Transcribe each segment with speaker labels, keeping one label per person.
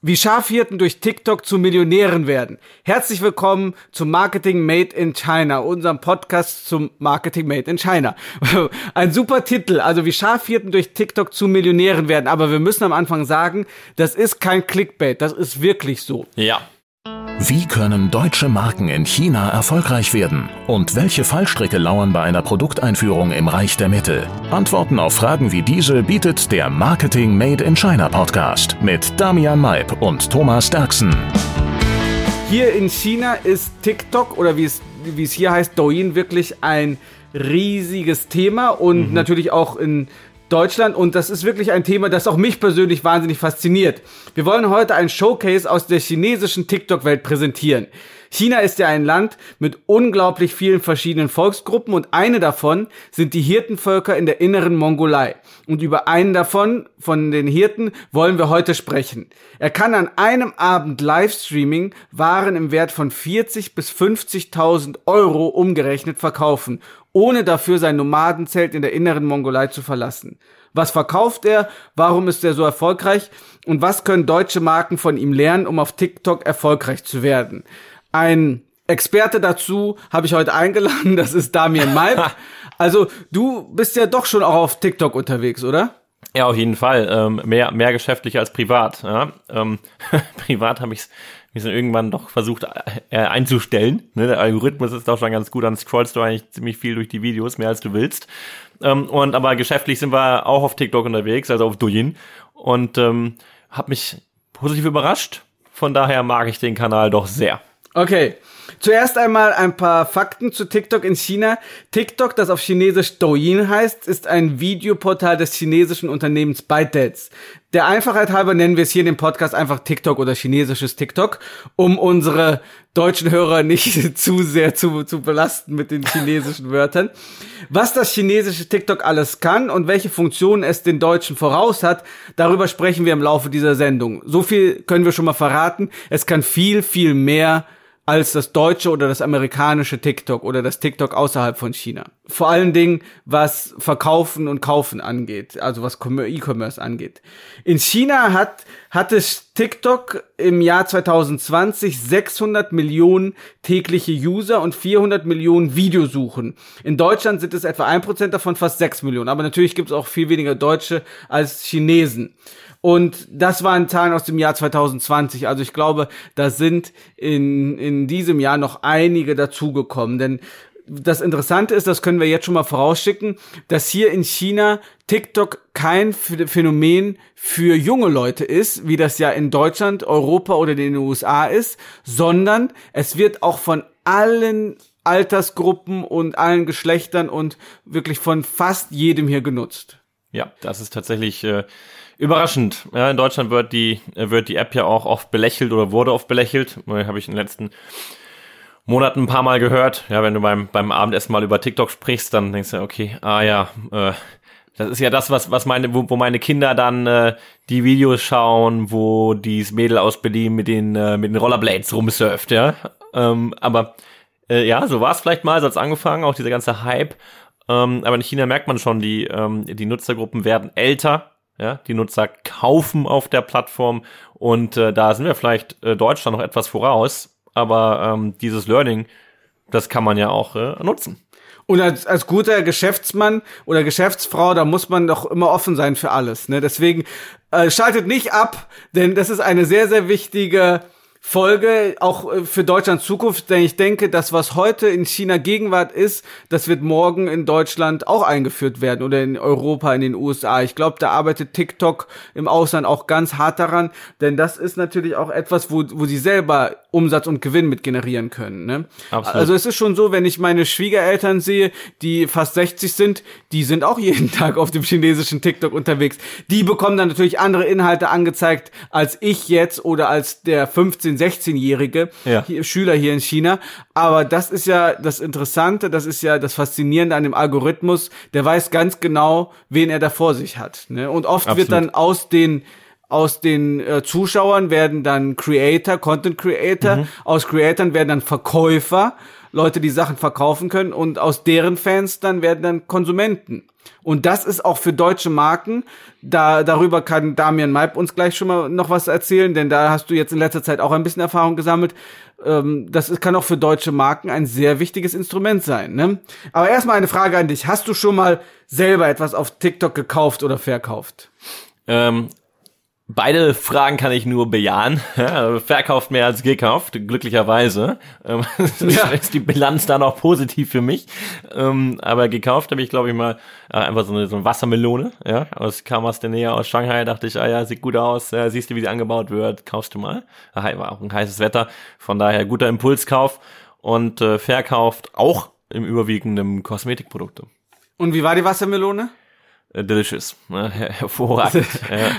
Speaker 1: Wie Schafhirten durch TikTok zu Millionären werden. Herzlich willkommen zum Marketing Made in China, unserem Podcast zum Marketing Made in China. Ein super Titel, also wie Schafhirten durch TikTok zu Millionären werden. Aber wir müssen am Anfang sagen, das ist kein Clickbait, das ist wirklich so.
Speaker 2: Ja.
Speaker 3: Wie können deutsche Marken in China erfolgreich werden? Und welche Fallstricke lauern bei einer Produkteinführung im Reich der Mitte? Antworten auf Fragen wie diese bietet der Marketing Made in China Podcast mit Damian Maib und Thomas Derksen.
Speaker 1: Hier in China ist TikTok oder wie es, wie es hier heißt, Douyin wirklich ein riesiges Thema und mhm. natürlich auch in Deutschland und das ist wirklich ein Thema, das auch mich persönlich wahnsinnig fasziniert. Wir wollen heute ein Showcase aus der chinesischen TikTok-Welt präsentieren. China ist ja ein Land mit unglaublich vielen verschiedenen Volksgruppen und eine davon sind die Hirtenvölker in der inneren Mongolei. Und über einen davon, von den Hirten, wollen wir heute sprechen. Er kann an einem Abend Livestreaming Waren im Wert von 40 bis 50.000 Euro umgerechnet verkaufen ohne dafür sein Nomadenzelt in der inneren Mongolei zu verlassen. Was verkauft er? Warum ist er so erfolgreich? Und was können deutsche Marken von ihm lernen, um auf TikTok erfolgreich zu werden? Ein Experte dazu habe ich heute eingeladen, das ist Damien Malp. Also du bist ja doch schon auch auf TikTok unterwegs, oder?
Speaker 2: Ja, auf jeden Fall. Ähm, mehr, mehr geschäftlich als privat. Ja? Ähm, privat habe ich es mich irgendwann doch versucht äh, einzustellen. Ne? Der Algorithmus ist auch schon ganz gut, dann scrollst du eigentlich ziemlich viel durch die Videos, mehr als du willst. Ähm, und aber geschäftlich sind wir auch auf TikTok unterwegs, also auf Douyin. Und ähm, habe mich positiv überrascht. Von daher mag ich den Kanal doch sehr.
Speaker 1: Okay. Zuerst einmal ein paar Fakten zu TikTok in China. TikTok, das auf Chinesisch Douyin heißt, ist ein Videoportal des chinesischen Unternehmens ByteDance. Der Einfachheit halber nennen wir es hier in dem Podcast einfach TikTok oder chinesisches TikTok, um unsere deutschen Hörer nicht zu sehr zu, zu belasten mit den chinesischen Wörtern. Was das chinesische TikTok alles kann und welche Funktionen es den Deutschen voraus hat, darüber sprechen wir im Laufe dieser Sendung. So viel können wir schon mal verraten. Es kann viel, viel mehr als das deutsche oder das amerikanische TikTok oder das TikTok außerhalb von China. Vor allen Dingen, was Verkaufen und Kaufen angeht, also was E-Commerce angeht. In China hat, hat es TikTok im Jahr 2020 600 Millionen tägliche User und 400 Millionen Videosuchen. In Deutschland sind es etwa ein Prozent davon, fast 6 Millionen. Aber natürlich gibt es auch viel weniger Deutsche als Chinesen. Und das waren Zahlen aus dem Jahr 2020. Also ich glaube, da sind in, in diesem Jahr noch einige dazugekommen. Denn das Interessante ist, das können wir jetzt schon mal vorausschicken, dass hier in China TikTok kein Phänomen für junge Leute ist, wie das ja in Deutschland, Europa oder den USA ist, sondern es wird auch von allen Altersgruppen und allen Geschlechtern und wirklich von fast jedem hier genutzt.
Speaker 2: Ja, das ist tatsächlich äh, Überraschend. Ja, in Deutschland wird die, wird die App ja auch oft belächelt oder wurde oft belächelt. Habe ich in den letzten Monaten ein paar Mal gehört. Ja, wenn du beim, beim Abendessen mal über TikTok sprichst, dann denkst du, okay, ah ja, äh, das ist ja das, was, was meine, wo, wo meine Kinder dann äh, die Videos schauen, wo dieses Mädel aus Berlin mit den, äh, mit den Rollerblades rumsurft, ja. Ähm, aber äh, ja, so war es vielleicht mal, so hat's angefangen, auch dieser ganze Hype. Ähm, aber in China merkt man schon, die, ähm, die Nutzergruppen werden älter, ja, die Nutzer kaufen auf der Plattform und äh, da sind wir vielleicht äh, Deutschland noch etwas voraus, aber ähm, dieses Learning, das kann man ja auch äh, nutzen.
Speaker 1: Und als, als guter Geschäftsmann oder Geschäftsfrau, da muss man doch immer offen sein für alles. Ne? Deswegen äh, schaltet nicht ab, denn das ist eine sehr, sehr wichtige Folge, auch äh, für Deutschlands Zukunft, denn ich denke, das, was heute in China Gegenwart ist, das wird morgen in Deutschland auch eingeführt werden oder in Europa, in den USA. Ich glaube, da arbeitet TikTok im Ausland auch ganz hart daran, denn das ist natürlich auch etwas, wo, wo sie selber Umsatz und Gewinn mit generieren können. Ne? Absolut. Also es ist schon so, wenn ich meine Schwiegereltern sehe, die fast 60 sind, die sind auch jeden Tag auf dem chinesischen TikTok unterwegs. Die bekommen dann natürlich andere Inhalte angezeigt als ich jetzt oder als der 15 16-Jährige ja. Schüler hier in China. Aber das ist ja das Interessante, das ist ja das Faszinierende an dem Algorithmus. Der weiß ganz genau, wen er da vor sich hat. Ne? Und oft Absolut. wird dann aus den aus den äh, Zuschauern werden dann Creator, Content Creator, mhm. aus Creatoren werden dann Verkäufer, Leute, die Sachen verkaufen können und aus deren Fans dann werden dann Konsumenten. Und das ist auch für deutsche Marken, da, darüber kann Damian Maib uns gleich schon mal noch was erzählen, denn da hast du jetzt in letzter Zeit auch ein bisschen Erfahrung gesammelt. Ähm, das ist, kann auch für deutsche Marken ein sehr wichtiges Instrument sein. Ne? Aber erstmal eine Frage an dich. Hast du schon mal selber etwas auf TikTok gekauft oder verkauft?
Speaker 2: Ähm, Beide Fragen kann ich nur bejahen. Ja, verkauft mehr als gekauft, glücklicherweise. Ähm, ja. ist die Bilanz da noch positiv für mich. Ähm, aber gekauft habe ich, glaube ich, mal äh, einfach so eine, so eine Wassermelone. Ja, aus kam aus der Nähe aus Shanghai. Dachte ich, ah ja, sieht gut aus. Ja, siehst du, wie sie angebaut wird? Kaufst du mal. War auch ein heißes Wetter. Von daher guter Impulskauf und äh, verkauft auch im überwiegenden Kosmetikprodukte.
Speaker 1: Und wie war die Wassermelone?
Speaker 2: Äh, delicious, ne? hervorragend. ja.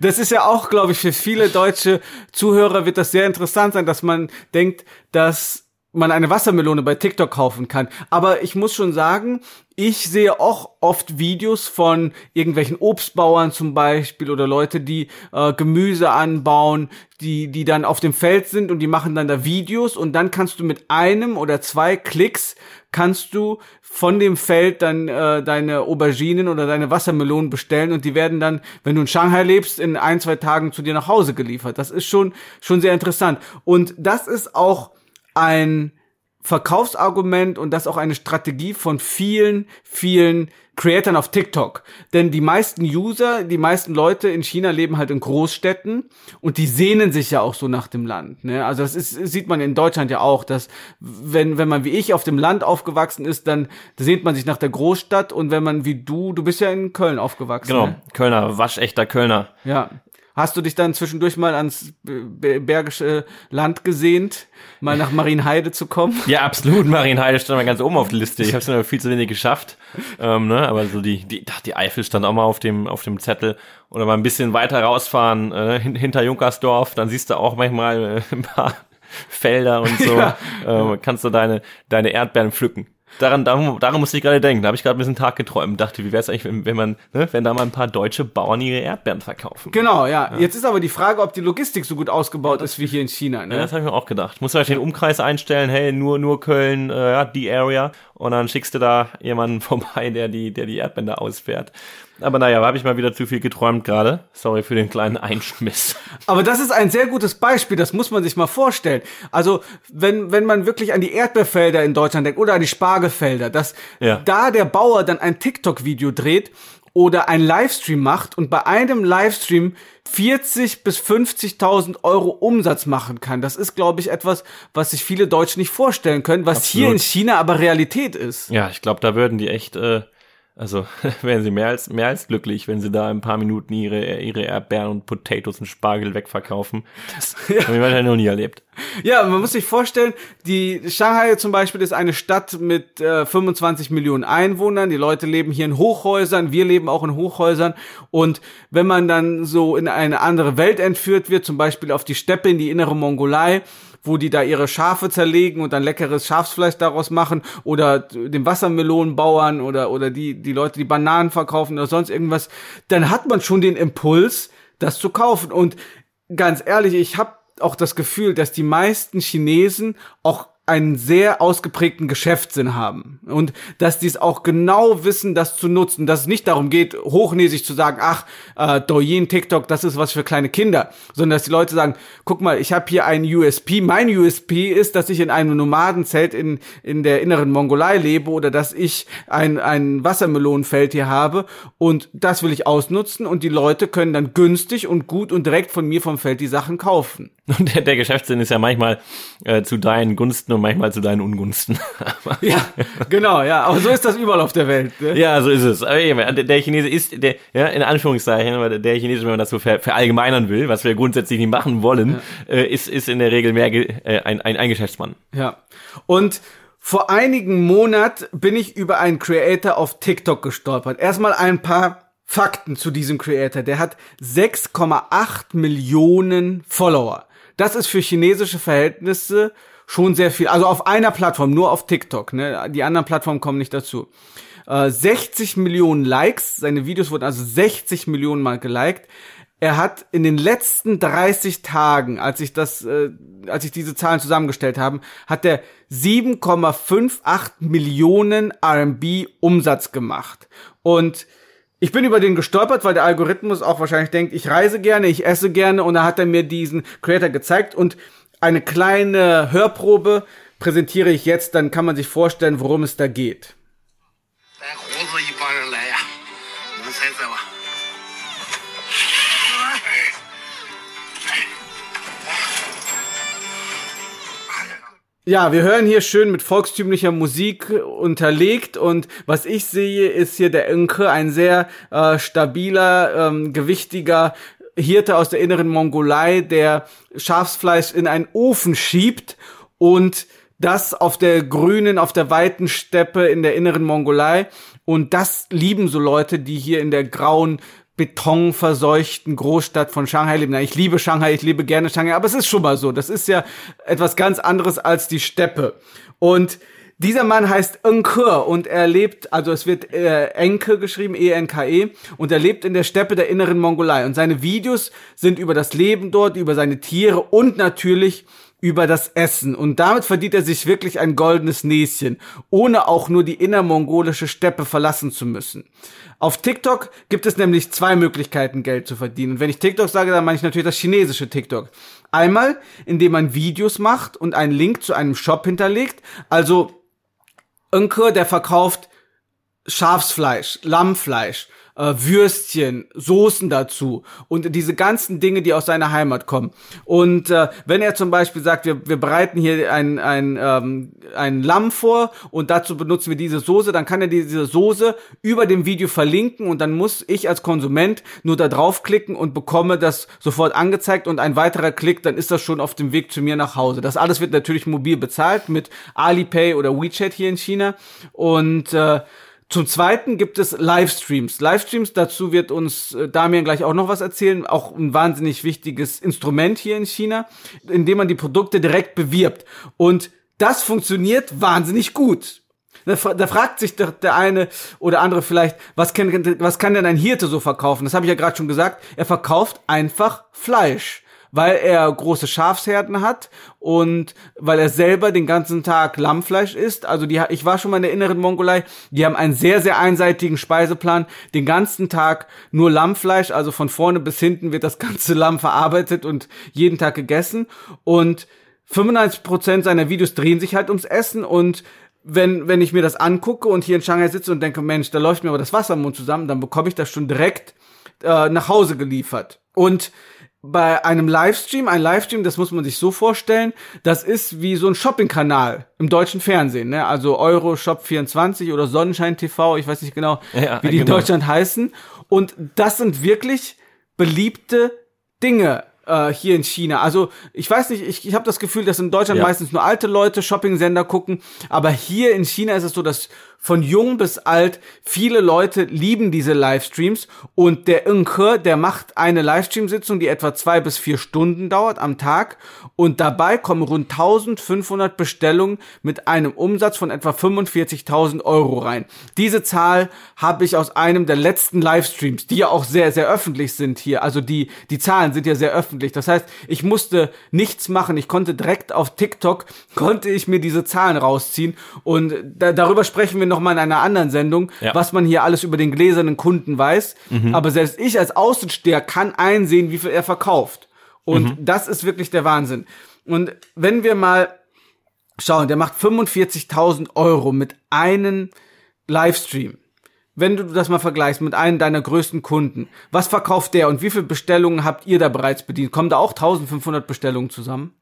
Speaker 1: Das ist ja auch, glaube ich, für viele deutsche Zuhörer wird das sehr interessant sein, dass man denkt, dass man eine Wassermelone bei TikTok kaufen kann. Aber ich muss schon sagen, ich sehe auch oft Videos von irgendwelchen Obstbauern zum Beispiel oder Leute, die äh, Gemüse anbauen, die, die dann auf dem Feld sind und die machen dann da Videos und dann kannst du mit einem oder zwei Klicks kannst du von dem Feld dann äh, deine Auberginen oder deine Wassermelonen bestellen und die werden dann, wenn du in Shanghai lebst, in ein, zwei Tagen zu dir nach Hause geliefert. Das ist schon, schon sehr interessant. Und das ist auch ein Verkaufsargument und das auch eine Strategie von vielen, vielen Creatern auf TikTok. Denn die meisten User, die meisten Leute in China leben halt in Großstädten und die sehnen sich ja auch so nach dem Land. Ne? Also das ist, sieht man in Deutschland ja auch, dass wenn, wenn man wie ich auf dem Land aufgewachsen ist, dann sehnt man sich nach der Großstadt und wenn man wie du, du bist ja in Köln aufgewachsen.
Speaker 2: Genau,
Speaker 1: ne?
Speaker 2: Kölner, waschechter Kölner.
Speaker 1: Ja. Hast du dich dann zwischendurch mal ans Bergische Land gesehnt, mal nach Marienheide zu kommen?
Speaker 2: Ja, absolut. Marienheide stand mal ganz oben auf der Liste. Ich habe es nur viel zu wenig geschafft. Ähm, ne? Aber so die, die, die Eifel stand auch mal auf dem, auf dem Zettel. Oder mal ein bisschen weiter rausfahren, äh, hinter Junkersdorf, dann siehst du auch manchmal äh, ein paar Felder und so. Ja. Ähm, kannst du deine, deine Erdbeeren pflücken daran, daran, daran musste ich gerade denken. Da habe ich gerade ein bisschen Tag geträumt. Dachte, wie wäre es eigentlich, wenn, wenn man, ne, wenn da mal ein paar deutsche Bauern ihre Erdbeeren verkaufen?
Speaker 1: Genau, ja. ja. Jetzt ist aber die Frage, ob die Logistik so gut ausgebaut ist wie hier in China. Ne?
Speaker 2: Ja, das habe ich mir auch gedacht. Muss vielleicht den Umkreis einstellen. Hey, nur nur Köln, äh, ja, die Area. Und dann schickst du da jemanden vorbei, der die, der die Erdbänder ausfährt. Aber naja, habe ich mal wieder zu viel geträumt gerade. Sorry für den kleinen Einschmiss.
Speaker 1: Aber das ist ein sehr gutes Beispiel, das muss man sich mal vorstellen. Also, wenn, wenn man wirklich an die Erdbeerfelder in Deutschland denkt oder an die Spargelfelder, dass ja. da der Bauer dann ein TikTok-Video dreht oder ein Livestream macht und bei einem Livestream 40 bis 50.000 Euro Umsatz machen kann. Das ist, glaube ich, etwas, was sich viele Deutsche nicht vorstellen können, was Absolut. hier in China aber Realität ist.
Speaker 2: Ja, ich glaube, da würden die echt äh, also wären sie mehr als, mehr als glücklich, wenn sie da ein paar Minuten ihre, ihre Erdbeeren und Potatoes und Spargel wegverkaufen. Das ja. habe ich wahrscheinlich noch nie erlebt.
Speaker 1: Ja, man muss sich vorstellen, die Shanghai zum Beispiel ist eine Stadt mit äh, 25 Millionen Einwohnern. Die Leute leben hier in Hochhäusern, wir leben auch in Hochhäusern. Und wenn man dann so in eine andere Welt entführt wird, zum Beispiel auf die Steppe in die innere Mongolei, wo die da ihre Schafe zerlegen und dann leckeres Schafsfleisch daraus machen oder den Wassermelonenbauern oder, oder die, die Leute, die Bananen verkaufen oder sonst irgendwas, dann hat man schon den Impuls, das zu kaufen. Und ganz ehrlich, ich habe auch das Gefühl, dass die meisten Chinesen auch einen sehr ausgeprägten Geschäftssinn haben. Und dass die es auch genau wissen, das zu nutzen, dass es nicht darum geht, hochnäsig zu sagen, ach, äh, Douyin, TikTok, das ist was für kleine Kinder, sondern dass die Leute sagen, guck mal, ich habe hier einen USP, mein USP ist, dass ich in einem Nomadenzelt in, in der inneren Mongolei lebe oder dass ich ein, ein Wassermelonenfeld hier habe. Und das will ich ausnutzen. Und die Leute können dann günstig und gut und direkt von mir vom Feld die Sachen kaufen.
Speaker 2: Und der, der Geschäftssinn ist ja manchmal äh, zu deinen Gunsten und manchmal zu deinen Ungunsten.
Speaker 1: ja, genau, ja. Aber so ist das überall auf der Welt.
Speaker 2: Ne? Ja, so ist es. Aber eben, der Chinese ist, der, ja, in Anführungszeichen, der Chinese, wenn man das so ver, verallgemeinern will, was wir grundsätzlich nicht machen wollen, ja. äh, ist, ist in der Regel mehr äh, ein, ein, ein Geschäftsmann.
Speaker 1: Ja. Und vor einigen Monaten bin ich über einen Creator auf TikTok gestolpert. Erstmal ein paar Fakten zu diesem Creator. Der hat 6,8 Millionen Follower. Das ist für chinesische Verhältnisse schon sehr viel. Also auf einer Plattform, nur auf TikTok. Ne? Die anderen Plattformen kommen nicht dazu. Äh, 60 Millionen Likes. Seine Videos wurden also 60 Millionen Mal geliked. er hat in den letzten 30 Tagen, als ich das, äh, als ich diese Zahlen zusammengestellt habe, hat er 7,58 Millionen RMB Umsatz gemacht. Und ich bin über den gestolpert, weil der Algorithmus auch wahrscheinlich denkt, ich reise gerne, ich esse gerne. Und da hat er mir diesen Creator gezeigt. Und eine kleine Hörprobe präsentiere ich jetzt, dann kann man sich vorstellen, worum es da geht. Ja, wir hören hier schön mit volkstümlicher Musik unterlegt und was ich sehe, ist hier der Enke, ein sehr äh, stabiler, ähm, gewichtiger Hirte aus der inneren Mongolei, der Schafsfleisch in einen Ofen schiebt und das auf der grünen, auf der weiten Steppe in der inneren Mongolei. Und das lieben so Leute, die hier in der grauen betonverseuchten Großstadt von Shanghai leben. Ich liebe Shanghai, ich liebe gerne Shanghai, aber es ist schon mal so. Das ist ja etwas ganz anderes als die Steppe. Und dieser Mann heißt Enke und er lebt, also es wird äh, Enke geschrieben, E-N-K-E, -E, und er lebt in der Steppe der inneren Mongolei. Und seine Videos sind über das Leben dort, über seine Tiere und natürlich über das Essen. Und damit verdient er sich wirklich ein goldenes Näschen, ohne auch nur die innermongolische Steppe verlassen zu müssen. Auf TikTok gibt es nämlich zwei Möglichkeiten, Geld zu verdienen. Und wenn ich TikTok sage, dann meine ich natürlich das chinesische TikTok. Einmal, indem man Videos macht und einen Link zu einem Shop hinterlegt. Also, Önke, der verkauft Schafsfleisch, Lammfleisch äh, Würstchen, Soßen dazu und diese ganzen Dinge, die aus seiner Heimat kommen. Und äh, wenn er zum Beispiel sagt, wir, wir bereiten hier ein, ein, ähm, ein Lamm vor und dazu benutzen wir diese Soße, dann kann er diese Soße über dem Video verlinken und dann muss ich als Konsument nur da draufklicken und bekomme das sofort angezeigt und ein weiterer Klick, dann ist das schon auf dem Weg zu mir nach Hause. Das alles wird natürlich mobil bezahlt mit Alipay oder WeChat hier in China und äh, zum Zweiten gibt es Livestreams. Livestreams, dazu wird uns äh, Damian gleich auch noch was erzählen. Auch ein wahnsinnig wichtiges Instrument hier in China, in dem man die Produkte direkt bewirbt. Und das funktioniert wahnsinnig gut. Da, fragt sich der, der eine oder andere vielleicht, was kann, was kann denn ein Hirte so verkaufen? Das habe ich ja gerade schon gesagt. Er verkauft einfach Fleisch weil er große Schafsherden hat und weil er selber den ganzen Tag Lammfleisch isst. Also die, ich war schon mal in der inneren Mongolei. Die haben einen sehr, sehr einseitigen Speiseplan. Den ganzen Tag nur Lammfleisch. Also von vorne bis hinten wird das ganze Lamm verarbeitet und jeden Tag gegessen. Und 95% seiner Videos drehen sich halt ums Essen und wenn, wenn ich mir das angucke und hier in Shanghai sitze und denke, Mensch, da läuft mir aber das Wasser im Mund zusammen, dann bekomme ich das schon direkt äh, nach Hause geliefert. Und bei einem Livestream, ein Livestream, das muss man sich so vorstellen, das ist wie so ein Shopping-Kanal im deutschen Fernsehen, ne? Also Euroshop 24 oder Sonnenschein TV, ich weiß nicht genau, ja, wie die genau. in Deutschland heißen. Und das sind wirklich beliebte Dinge äh, hier in China. Also ich weiß nicht, ich, ich habe das Gefühl, dass in Deutschland ja. meistens nur alte Leute Shopping-Sender gucken, aber hier in China ist es so, dass von jung bis alt, viele Leute lieben diese Livestreams und der Inke, der macht eine Livestream-Sitzung, die etwa zwei bis vier Stunden dauert am Tag und dabei kommen rund 1500 Bestellungen mit einem Umsatz von etwa 45.000 Euro rein. Diese Zahl habe ich aus einem der letzten Livestreams, die ja auch sehr, sehr öffentlich sind hier. Also die, die Zahlen sind ja sehr öffentlich. Das heißt, ich musste nichts machen. Ich konnte direkt auf TikTok, konnte ich mir diese Zahlen rausziehen und da, darüber sprechen wir noch mal in einer anderen Sendung, ja. was man hier alles über den gläsernen Kunden weiß. Mhm. Aber selbst ich als Außensteher kann einsehen, wie viel er verkauft. Und mhm. das ist wirklich der Wahnsinn. Und wenn wir mal schauen, der macht 45.000 Euro mit einem Livestream. Wenn du das mal vergleichst mit einem deiner größten Kunden, was verkauft der und wie viele Bestellungen habt ihr da bereits bedient? Kommen da auch 1500 Bestellungen zusammen?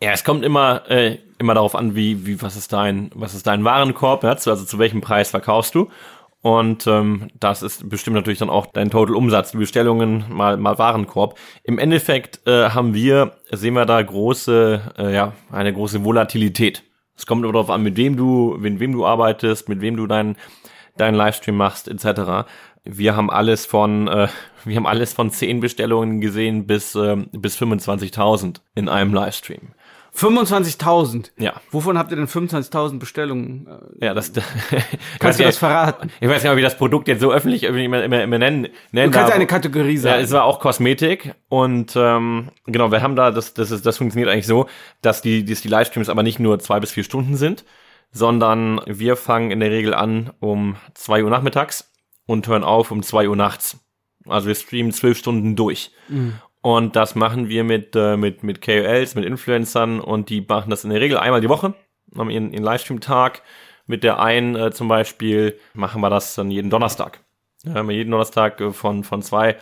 Speaker 2: Ja, es kommt immer, äh, immer darauf an, wie, wie, was ist dein, was ist dein Warenkorb, ja? also zu welchem Preis verkaufst du. Und ähm, das ist bestimmt natürlich dann auch dein Total Umsatz, die Bestellungen mal, mal Warenkorb. Im Endeffekt äh, haben wir, sehen wir da große, äh, ja, eine große Volatilität. Es kommt aber darauf an, mit wem du, mit wem du arbeitest, mit wem du deinen deinen Livestream machst, etc. Wir haben alles von, äh, wir haben alles von 10 Bestellungen gesehen bis, äh, bis 25.000 in einem Livestream.
Speaker 1: 25.000?
Speaker 2: Ja.
Speaker 1: Wovon habt ihr denn 25.000 Bestellungen? Äh,
Speaker 2: Ja, das.
Speaker 1: Kannst du das verraten?
Speaker 2: Ich weiß nicht, ob ich das Produkt jetzt so öffentlich immer, immer, immer nennen, nennen
Speaker 1: Du kannst
Speaker 2: darf.
Speaker 1: eine Kategorie
Speaker 2: Ja,
Speaker 1: sagen.
Speaker 2: es war auch Kosmetik und ähm, genau, wir haben da, das, das, ist, das funktioniert eigentlich so, dass die, dass die Livestreams aber nicht nur zwei bis vier Stunden sind, sondern wir fangen in der Regel an um zwei Uhr nachmittags und hören auf um zwei Uhr nachts. Also wir streamen zwölf Stunden durch. Und das machen wir mit, äh, mit, mit KOLs, mit Influencern und die machen das in der Regel einmal die Woche, haben ihren, ihren Livestream-Tag. Mit der einen äh, zum Beispiel machen wir das dann jeden Donnerstag. Ja, jeden Donnerstag äh, von, von zwei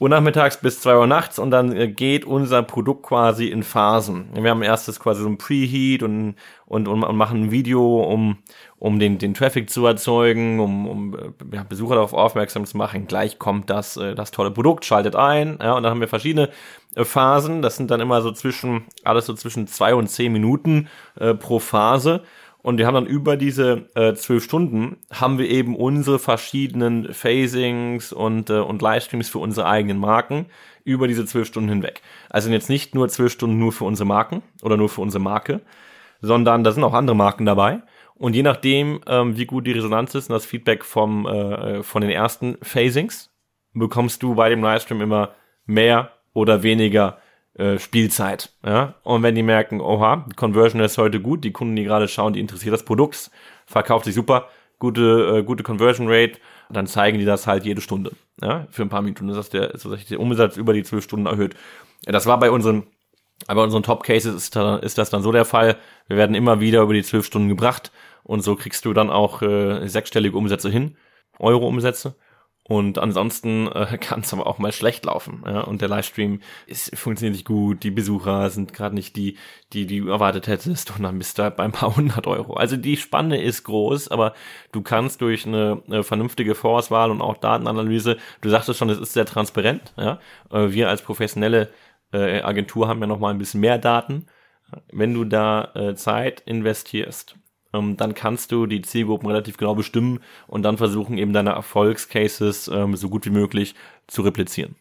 Speaker 2: Uhr nachmittags bis zwei Uhr nachts und dann äh, geht unser Produkt quasi in Phasen. Wir haben erstes quasi so ein Preheat und, und, und, und machen ein Video, um, um den, den Traffic zu erzeugen, um, um äh, ja, Besucher darauf aufmerksam zu machen. Gleich kommt das, äh, das tolle Produkt, schaltet ein, ja, und dann haben wir verschiedene Phasen. Das sind dann immer so zwischen, alles so zwischen zwei und zehn Minuten äh, pro Phase. Und wir haben dann über diese äh, zwölf Stunden haben wir eben unsere verschiedenen Phasings und, äh, und Livestreams für unsere eigenen Marken über diese zwölf Stunden hinweg. Also jetzt nicht nur zwölf Stunden nur für unsere Marken oder nur für unsere Marke, sondern da sind auch andere Marken dabei. Und je nachdem, ähm, wie gut die Resonanz ist und das Feedback vom, äh, von den ersten Phasings, bekommst du bei dem Livestream immer mehr oder weniger äh, Spielzeit. Ja? Und wenn die merken, oha, die Conversion ist heute gut, die Kunden, die gerade schauen, die interessiert das Produkt, verkauft sich super, gute, äh, gute Conversion Rate, dann zeigen die das halt jede Stunde. Ja? Für ein paar Minuten ist das der, ist das der Umsatz über die zwölf Stunden erhöht. Das war bei unseren bei unseren Top Cases ist, da, ist das dann so der Fall. Wir werden immer wieder über die zwölf Stunden gebracht und so kriegst du dann auch äh, sechsstellige Umsätze hin, Euro-Umsätze. Und ansonsten äh, kann es aber auch mal schlecht laufen. Ja? Und der Livestream ist, funktioniert nicht gut, die Besucher sind gerade nicht die, die, die du erwartet hättest und dann bist du halt bei ein paar hundert Euro. Also die Spanne ist groß, aber du kannst durch eine, eine vernünftige Vorauswahl und auch Datenanalyse, du sagtest schon, es ist sehr transparent. Ja? Äh, Wir als professionelle äh, Agentur haben ja noch mal ein bisschen mehr Daten. Wenn du da äh, Zeit investierst, ähm, dann kannst du die Zielgruppen relativ genau bestimmen und dann versuchen eben deine Erfolgscases ähm, so gut wie möglich zu replizieren.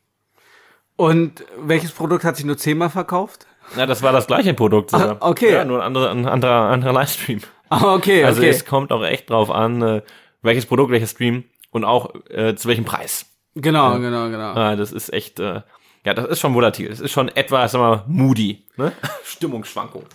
Speaker 1: Und welches Produkt hat sich nur zehnmal verkauft?
Speaker 2: Ja, das war das gleiche Produkt sogar.
Speaker 1: Ah, okay.
Speaker 2: Ja, nur ein anderer, ein anderer, anderer Livestream.
Speaker 1: Ah, okay,
Speaker 2: Also
Speaker 1: okay.
Speaker 2: es kommt auch echt drauf an, äh, welches Produkt, welcher Stream und auch äh, zu welchem Preis.
Speaker 1: genau, genau, genau.
Speaker 2: Ah, das ist echt, äh, ja, das ist schon volatil. Das ist schon etwas, sag mal, moody, ne? Stimmungsschwankung.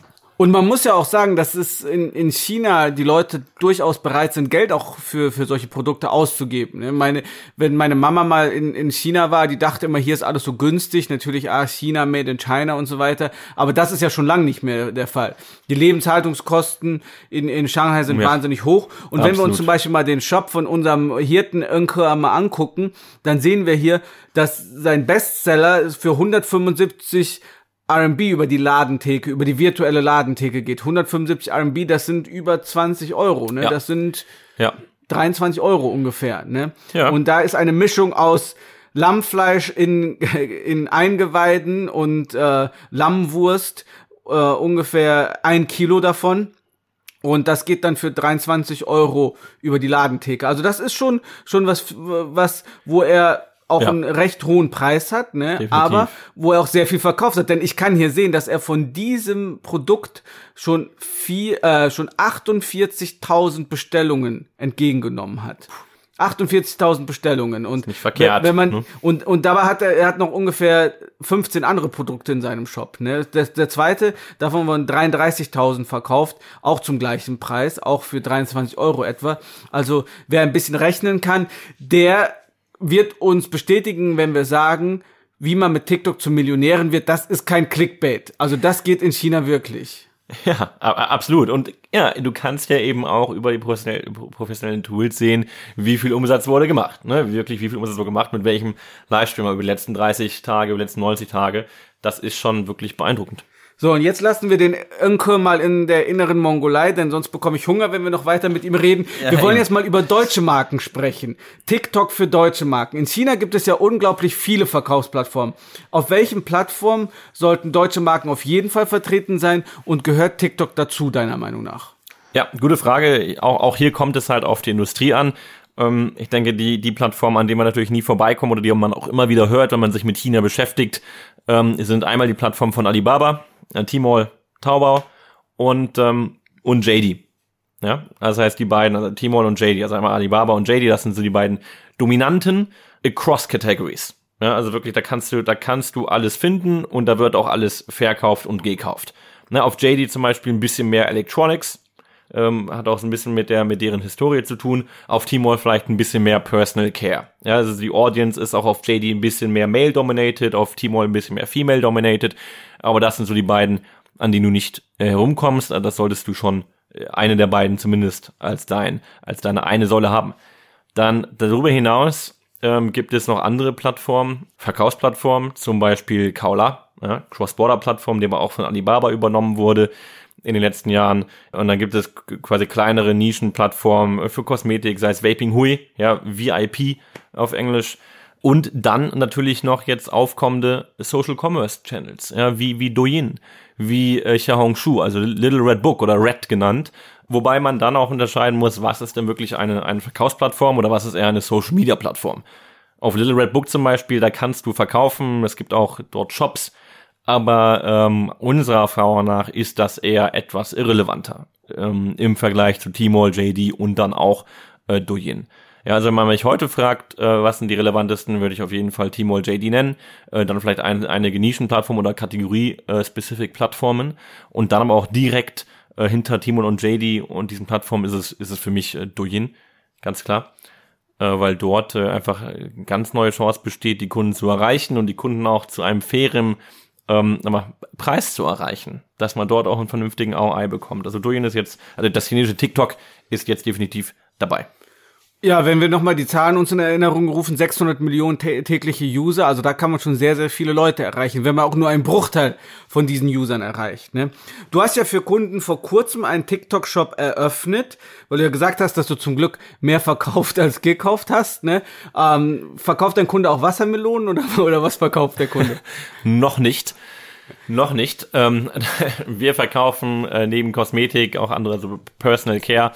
Speaker 1: Und man muss ja auch sagen, dass es in, in China die Leute durchaus bereit sind, Geld auch für, für solche Produkte auszugeben. ne? Meine, wenn meine Mama mal in, in China war, die dachte immer, hier ist alles so günstig, natürlich, ah, China, made in China und so weiter. Aber das ist ja schon lange nicht mehr der Fall. Die Lebenshaltungskosten in, in Shanghai sind
Speaker 2: Ja.
Speaker 1: wahnsinnig hoch. Und wenn wir uns
Speaker 2: Absolut.
Speaker 1: zum Beispiel mal den Shop von unserem Hirten Önker mal angucken, dann sehen wir hier, dass sein Bestseller für 175 RMB über die Ladentheke, über die virtuelle Ladentheke geht. 175 RMB, das sind über 20 Euro, ne?
Speaker 2: Ja.
Speaker 1: Das sind
Speaker 2: Ja.
Speaker 1: 23 Euro ungefähr, ne?
Speaker 2: Ja.
Speaker 1: Und da ist eine Mischung aus Lammfleisch in, in Eingeweiden und äh, Lammwurst, äh, ungefähr ein Kilo davon. Und das geht dann für 23 Euro über die Ladentheke. Also das ist schon, schon was, was, wo er auch
Speaker 2: Ja.
Speaker 1: einen recht hohen Preis hat, ne?
Speaker 2: Definitiv.
Speaker 1: Aber wo er auch sehr viel verkauft hat. Denn ich kann hier sehen, dass er von diesem Produkt schon vier, äh, schon 48.000 Bestellungen entgegengenommen hat. 48.000 Bestellungen und
Speaker 2: nicht verkehrt,
Speaker 1: wenn man
Speaker 2: ne?
Speaker 1: und und dabei hat er er hat noch ungefähr 15 andere Produkte in seinem Shop, ne? Der, der zweite, davon wurden 33.000 verkauft, auch zum gleichen Preis, auch für 23 Euro etwa. Also wer ein bisschen rechnen kann, der wird uns bestätigen, wenn wir sagen, wie man mit TikTok zum Millionären wird, das ist kein Clickbait. Also das geht in China wirklich.
Speaker 2: Ja, absolut. Und ja, du kannst ja eben auch über die professionell, professionellen Tools sehen, wie viel Umsatz wurde gemacht. Ne? Wirklich, wie viel Umsatz wurde gemacht, mit welchem Livestreamer über die letzten 30 Tage, über die letzten 90 Tage. Das ist schon wirklich beeindruckend.
Speaker 1: So, und jetzt lassen wir den Önke mal in der inneren Mongolei, denn sonst bekomme ich Hunger, wenn wir noch weiter mit ihm reden. wir wollen jetzt mal über deutsche Marken sprechen. TikTok für deutsche Marken. In China gibt es ja unglaublich viele Verkaufsplattformen. Auf welchen Plattformen sollten deutsche Marken auf jeden Fall vertreten sein und gehört TikTok dazu, deiner Meinung nach?
Speaker 2: Ja, gute Frage. Auch, auch hier kommt es halt auf die Industrie an. Ähm, ich denke, die, die Plattform, an der man natürlich nie vorbeikommt oder die man auch immer wieder hört, wenn man sich mit China beschäftigt, ähm, sind einmal die Plattform von Alibaba, äh, Tmall, Taobao und, ähm, und JD. Ja, also das heißt die beiden, also Tmall und JD, also einmal Alibaba und JD, das sind so die beiden dominanten across Categories. Ja, also wirklich, da kannst du, da kannst du alles finden und da wird auch alles verkauft und gekauft. Ne, auf JD zum Beispiel ein bisschen mehr Electronics, ähm, hat auch so ein bisschen mit der, mit deren Historie zu tun. Auf Tmall vielleicht ein bisschen mehr Personal Care. Ja, also die Audience ist auch auf JD ein bisschen mehr male-dominated, auf Tmall ein bisschen mehr female-dominated. Aber das sind so die beiden, an denen du nicht äh, herumkommst. Also das solltest du schon äh, eine der beiden zumindest als dein, als deine eine Säule haben. Dann darüber hinaus ähm, gibt es noch andere Plattformen, Verkaufsplattformen, zum Beispiel Kaula, ja, Cross-Border-Plattform, die aber auch von Alibaba übernommen wurde in den letzten Jahren. Und dann gibt es quasi kleinere Nischenplattformen für Kosmetik, sei es Vaping Hui, ja, VIP auf Englisch. Und dann natürlich noch jetzt aufkommende Social Commerce Channels, ja, wie, wie Douyin, wie äh, Xiaohongshu, also Little Red Book oder Red genannt. Wobei man dann auch unterscheiden muss, was ist denn wirklich eine, eine Verkaufsplattform oder was ist eher eine Social Media Plattform. Auf Little Red Book zum Beispiel, da kannst du verkaufen, es gibt auch dort Shops, aber ähm, unserer Erfahrung nach ist das eher etwas irrelevanter ähm, im Vergleich zu Tmall, JD und dann auch äh, Douyin. Ja, also wenn man mich heute fragt, äh, was sind die relevantesten, würde ich auf jeden Fall Tmall JD nennen, äh, dann vielleicht ein, einige Nischenplattformen oder Kategorie-Specific-Plattformen äh, und dann aber auch direkt äh, hinter Tmall und JD und diesen Plattformen ist es, ist es für mich äh, Douyin, ganz klar äh, weil dort äh, einfach ganz neue Chance besteht, die Kunden zu erreichen und die Kunden auch zu einem fairen ähm, Preis zu erreichen, dass man dort auch einen vernünftigen ROI bekommt. Also Douyin ist jetzt, also das chinesische TikTok ist jetzt definitiv dabei.
Speaker 1: Ja, wenn wir nochmal die Zahlen uns in Erinnerung rufen, 600 Millionen tägliche User, also da kann man schon sehr, sehr viele Leute erreichen, wenn man auch nur einen Bruchteil von diesen Usern erreicht. Ne? Du hast ja für Kunden vor kurzem einen TikTok-Shop eröffnet, weil du ja gesagt hast, dass du zum Glück mehr verkauft als gekauft hast. Ne? Ähm, verkauft dein Kunde auch Wassermelonen oder, oder was verkauft der Kunde?
Speaker 2: Noch nicht. Noch nicht. Ähm, wir verkaufen äh, neben Kosmetik auch andere, so Personal Care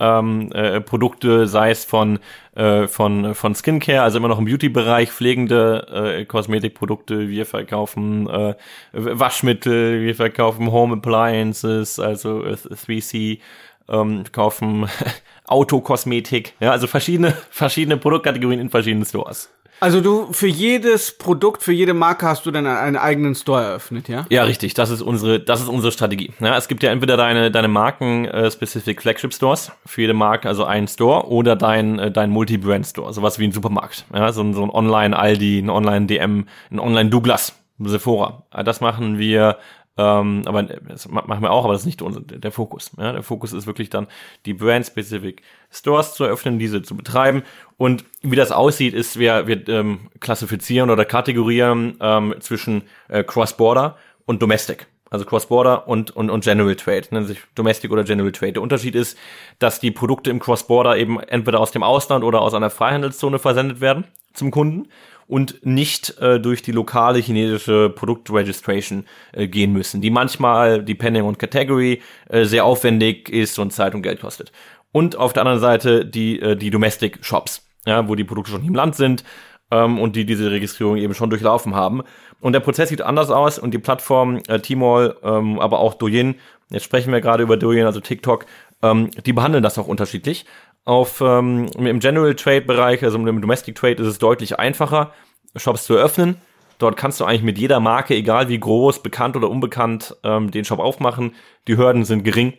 Speaker 2: ähm, äh, Produkte, sei es von, äh, von, von Skincare, also immer noch im Beauty-Bereich, pflegende äh, Kosmetikprodukte. Wir verkaufen äh, Waschmittel, wir verkaufen Home Appliances, also 3C, ähm, kaufen Autokosmetik, ja, also verschiedene, verschiedene Produktkategorien in verschiedenen Stores.
Speaker 1: Also du für jedes Produkt, für jede Marke hast du dann einen eigenen Store eröffnet, ja?
Speaker 2: Ja, richtig. Das ist unsere, das ist unsere Strategie. Ja, es gibt ja entweder deine deine Marken äh, specific Flagship Stores für jede Marke, also ein Store, oder dein äh, dein Multi-Brand Store, sowas wie ein Supermarkt. Ja, so ein so ein Online Aldi, ein Online DM, ein Online Douglas, Sephora. Das machen wir ähm, aber das machen wir auch, aber das ist nicht unser, der Fokus. Ja? Der Fokus ist wirklich dann, die Brand-Specific Stores zu eröffnen, diese zu betreiben. Und wie das aussieht, ist, wir, wir ähm, klassifizieren oder kategorieren ähm, zwischen äh, Cross-Border und Domestic. Also Cross-Border und, und, und General Trade, nennen sich Domestic oder General Trade. Der Unterschied ist, dass die Produkte im Cross-Border eben entweder aus dem Ausland oder aus einer Freihandelszone versendet werden zum Kunden und nicht äh, durch die lokale chinesische Produktregistration äh, gehen müssen, die manchmal, depending on category, äh, sehr aufwendig ist und Zeit und Geld kostet. Und auf der anderen Seite die, äh, die Domestic Shops, ja, wo die Produkte schon im Land sind ähm, und die diese Registrierung eben schon durchlaufen haben. Und der Prozess sieht anders aus und die Plattform äh, Tmall, ähm, aber auch Douyin, jetzt sprechen wir gerade über Douyin, also TikTok, ähm, die behandeln das auch unterschiedlich. Auf ähm, im General Trade Bereich, also im Domestic Trade, ist es deutlich einfacher, Shops zu eröffnen. Dort kannst du eigentlich mit jeder Marke, egal wie groß, bekannt oder unbekannt, ähm, den Shop aufmachen. Die Hürden sind gering.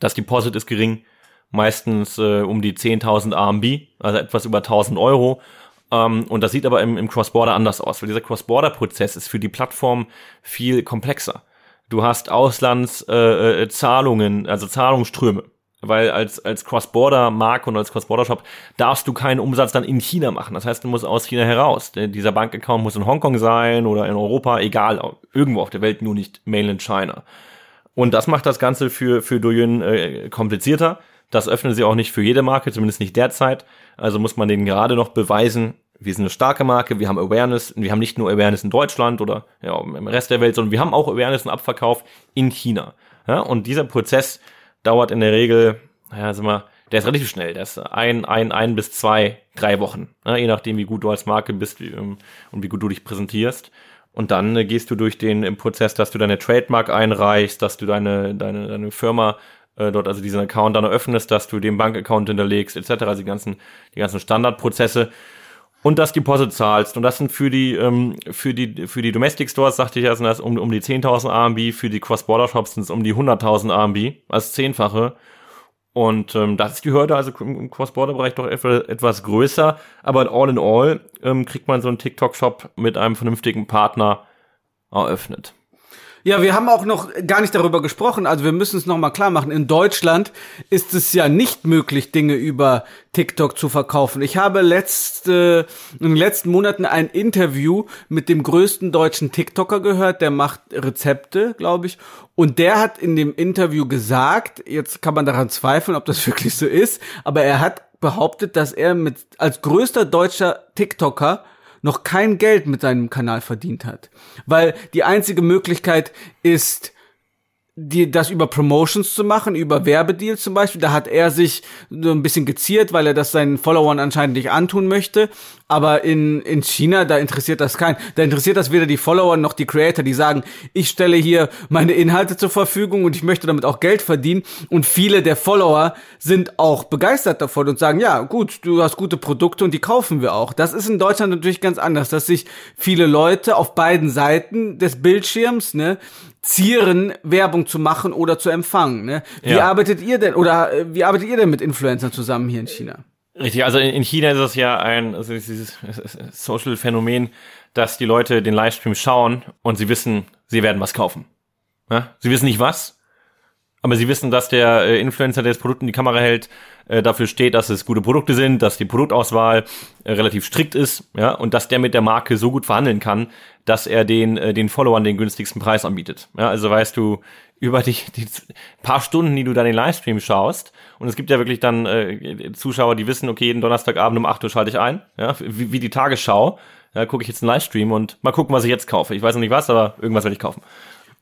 Speaker 2: Das Deposit ist gering. Meistens äh, um die 10.000 RMB, also etwas über 1.000 Euro. Ähm, und das sieht aber im, im Cross-Border anders aus, weil dieser Cross-Border-Prozess ist für die Plattform viel komplexer. Du hast Auslandszahlungen, äh, äh also Zahlungsströme weil als, als Cross-Border-Marke und als Cross-Border-Shop darfst du keinen Umsatz dann in China machen. Das heißt, du musst aus China heraus. Dieser Bankaccount muss in Hongkong sein oder in Europa, egal, irgendwo auf der Welt, nur nicht Mainland China. Und das macht das Ganze für, für Douyin äh, komplizierter. Das öffnen sie auch nicht für jede Marke, zumindest nicht derzeit. Also muss man denen gerade noch beweisen, wir sind eine starke Marke, wir haben Awareness, wir haben nicht nur Awareness in Deutschland oder ja, im Rest der Welt, sondern wir haben auch Awareness und Abverkauf in China. Ja, und dieser Prozess dauert in der Regel, ja, sag mal, der ist relativ schnell. Der ist ein, ein, ein bis zwei, drei Wochen. Ne? Je nachdem, wie gut du als Marke bist wie, ähm, und wie gut du dich präsentierst. Und dann äh, gehst du durch den Prozess, dass du deine Trademark einreichst, dass du deine, deine, deine Firma äh, dort also diesen Account dann eröffnest, dass du den Bankaccount hinterlegst, etc., also die ganzen, die ganzen Standardprozesse und das Deposit zahlst. Und das sind für die, ähm, für die, für die Domestic Stores, sagte ich erst, das um, um die 10.000 RMB, für die Cross-Border-Shops sind es um die 100.000 RMB, als Zehnfache. Und ähm, das ist die Hürde, also im Cross-Border-Bereich doch etwas größer. Aber all in all ähm, kriegt man so einen TikTok-Shop mit einem vernünftigen Partner eröffnet.
Speaker 1: Ja, wir haben auch noch gar nicht darüber gesprochen. Also wir müssen es noch mal klar machen. In Deutschland ist es ja nicht möglich, Dinge über TikTok zu verkaufen. Ich habe letzte, in den letzten Monaten ein Interview mit dem größten deutschen TikToker gehört. Der macht Rezepte, glaube ich. Und der hat in dem Interview gesagt, jetzt kann man daran zweifeln, ob das wirklich so ist, aber er hat behauptet, dass er mit, als größter deutscher TikToker noch kein Geld mit seinem Kanal verdient hat. Weil die einzige Möglichkeit ist, die, das über Promotions zu machen, über Werbedeals zum Beispiel. Da hat er sich so ein bisschen geziert, weil er das seinen Followern anscheinend nicht antun möchte. Aber in, in China, da interessiert das keinen. Da interessiert das weder die Follower noch die Creator, die sagen, ich stelle hier meine Inhalte zur Verfügung und ich möchte damit auch Geld verdienen. Und viele der Follower sind auch begeistert davon und sagen, ja, gut, du hast gute Produkte und die kaufen wir auch. Das ist in Deutschland natürlich ganz anders, dass sich viele Leute auf beiden Seiten des Bildschirms, ne, zieren, Werbung zu machen oder zu empfangen. Ne? Wie ja. arbeitet ihr denn oder äh, wie arbeitet ihr denn mit Influencern zusammen hier in China?
Speaker 2: Richtig, also in China ist es ja ein also dieses Social Phänomen, dass die Leute den Livestream schauen und sie wissen, sie werden was kaufen. Ja? Sie wissen nicht was, aber sie wissen, dass der äh, Influencer, der das Produkt in die Kamera hält, äh, dafür steht, dass es gute Produkte sind, dass die Produktauswahl relativ strikt ist, ja, und dass der mit der Marke so gut verhandeln kann, dass er den, äh, den Followern den günstigsten Preis anbietet. Ja, also weißt du, über die, die paar Stunden, die du dann den Livestream schaust, und es gibt ja wirklich dann äh, Zuschauer, die wissen, okay, jeden Donnerstagabend um 8 Uhr schalte ich ein, ja, wie, wie die Tagesschau, ja, gucke ich jetzt einen Livestream und mal gucken, was ich jetzt kaufe. Ich weiß noch nicht was, aber irgendwas werde ich kaufen.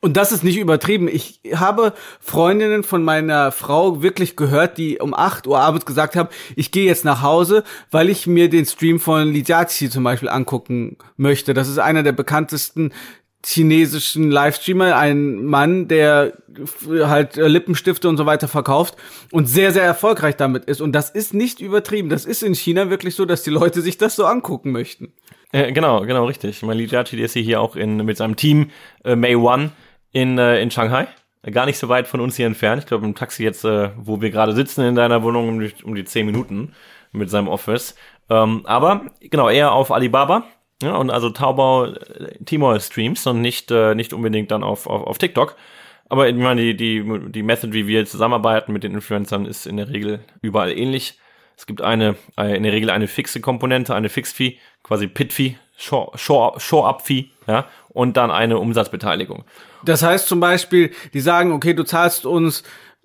Speaker 1: Und das ist nicht übertrieben. Ich habe Freundinnen von meiner Frau wirklich gehört, die um 8 Uhr abends gesagt haben, ich gehe jetzt nach Hause, weil ich mir den Stream von Li Jiaqi zum Beispiel angucken möchte. Das ist einer der bekanntesten chinesischen Livestreamer, ein Mann, der halt Lippenstifte und so weiter verkauft und sehr, sehr erfolgreich damit ist. Und das ist nicht übertrieben. Das ist in China wirklich so, dass die Leute sich das so angucken möchten.
Speaker 2: Äh, genau, genau, richtig. Li Jiaqi, der ist hier auch in, mit seinem Team äh, May One in, äh, in Shanghai. Gar nicht so weit von uns hier entfernt. Ich glaube, im Taxi jetzt, äh, wo wir gerade sitzen in deiner Wohnung, um die, um die zehn Minuten mit seinem Office. Ähm, aber genau, eher auf Alibaba. Ja, und also Taobao, äh, Tmall Streams und nicht, äh, nicht unbedingt dann auf, auf, auf TikTok. Aber ich meine, die, die, die Method, wie wir zusammenarbeiten mit den Influencern, ist in der Regel überall ähnlich. Es gibt eine, äh, in der Regel eine fixe Komponente, eine Fixed-Fee, quasi Pit-Fee, Show-Up-Fee, ja, und dann eine Umsatzbeteiligung.
Speaker 1: Das heißt zum Beispiel, die sagen, okay, du zahlst uns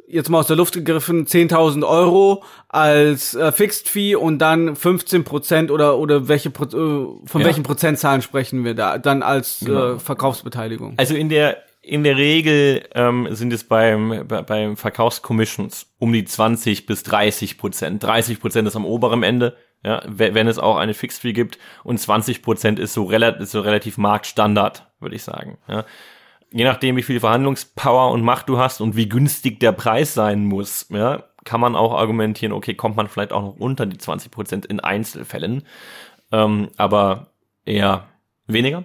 Speaker 1: jetzt mal aus der Luft gegriffen 10.000 Euro als äh, Fixed Fee und dann 15 Prozent oder oder welche äh, von ja. welchen Prozentzahlen sprechen wir da dann als äh, genau. äh, Verkaufsbeteiligung?
Speaker 2: Also in der in der Regel ähm, sind es beim bei, beim Verkaufscommissions um die 20 bis 30 Prozent. 30 Prozent ist am oberen Ende, ja, wenn es auch eine Fixed Fee gibt und 20 Prozent ist so relativ so relativ Marktstandard, würde ich sagen. Ja je nachdem, wie viel Verhandlungspower und Macht du hast und wie günstig der Preis sein muss, ja, kann man auch argumentieren, okay, kommt man vielleicht auch noch unter die 20 Prozent in Einzelfällen, ähm, aber eher weniger.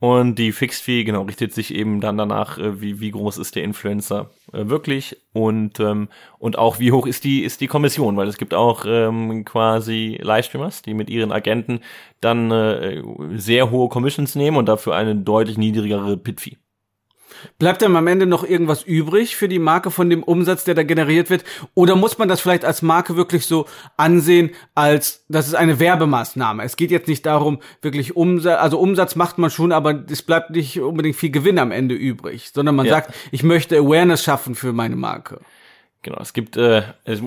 Speaker 2: Und die Fixed Fee, genau, richtet sich eben dann danach, äh, wie, wie groß ist der Influencer äh, wirklich und, ähm, und auch wie hoch ist die, ist die Kommission, weil es gibt auch ähm, quasi Livestreamers, die mit ihren Agenten dann äh, sehr hohe Commissions nehmen und dafür eine deutlich niedrigere Pit-Fee.
Speaker 1: Bleibt dann am Ende noch irgendwas übrig für die Marke von dem Umsatz, der da generiert wird? Oder muss man das vielleicht als Marke wirklich so ansehen, als das ist eine Werbemaßnahme? Es geht jetzt nicht darum, wirklich Umsatz, also Umsatz macht man schon, aber es bleibt nicht unbedingt viel Gewinn am Ende übrig, sondern man ja. sagt, ich möchte Awareness schaffen für meine Marke.
Speaker 2: Genau, es gibt, äh, es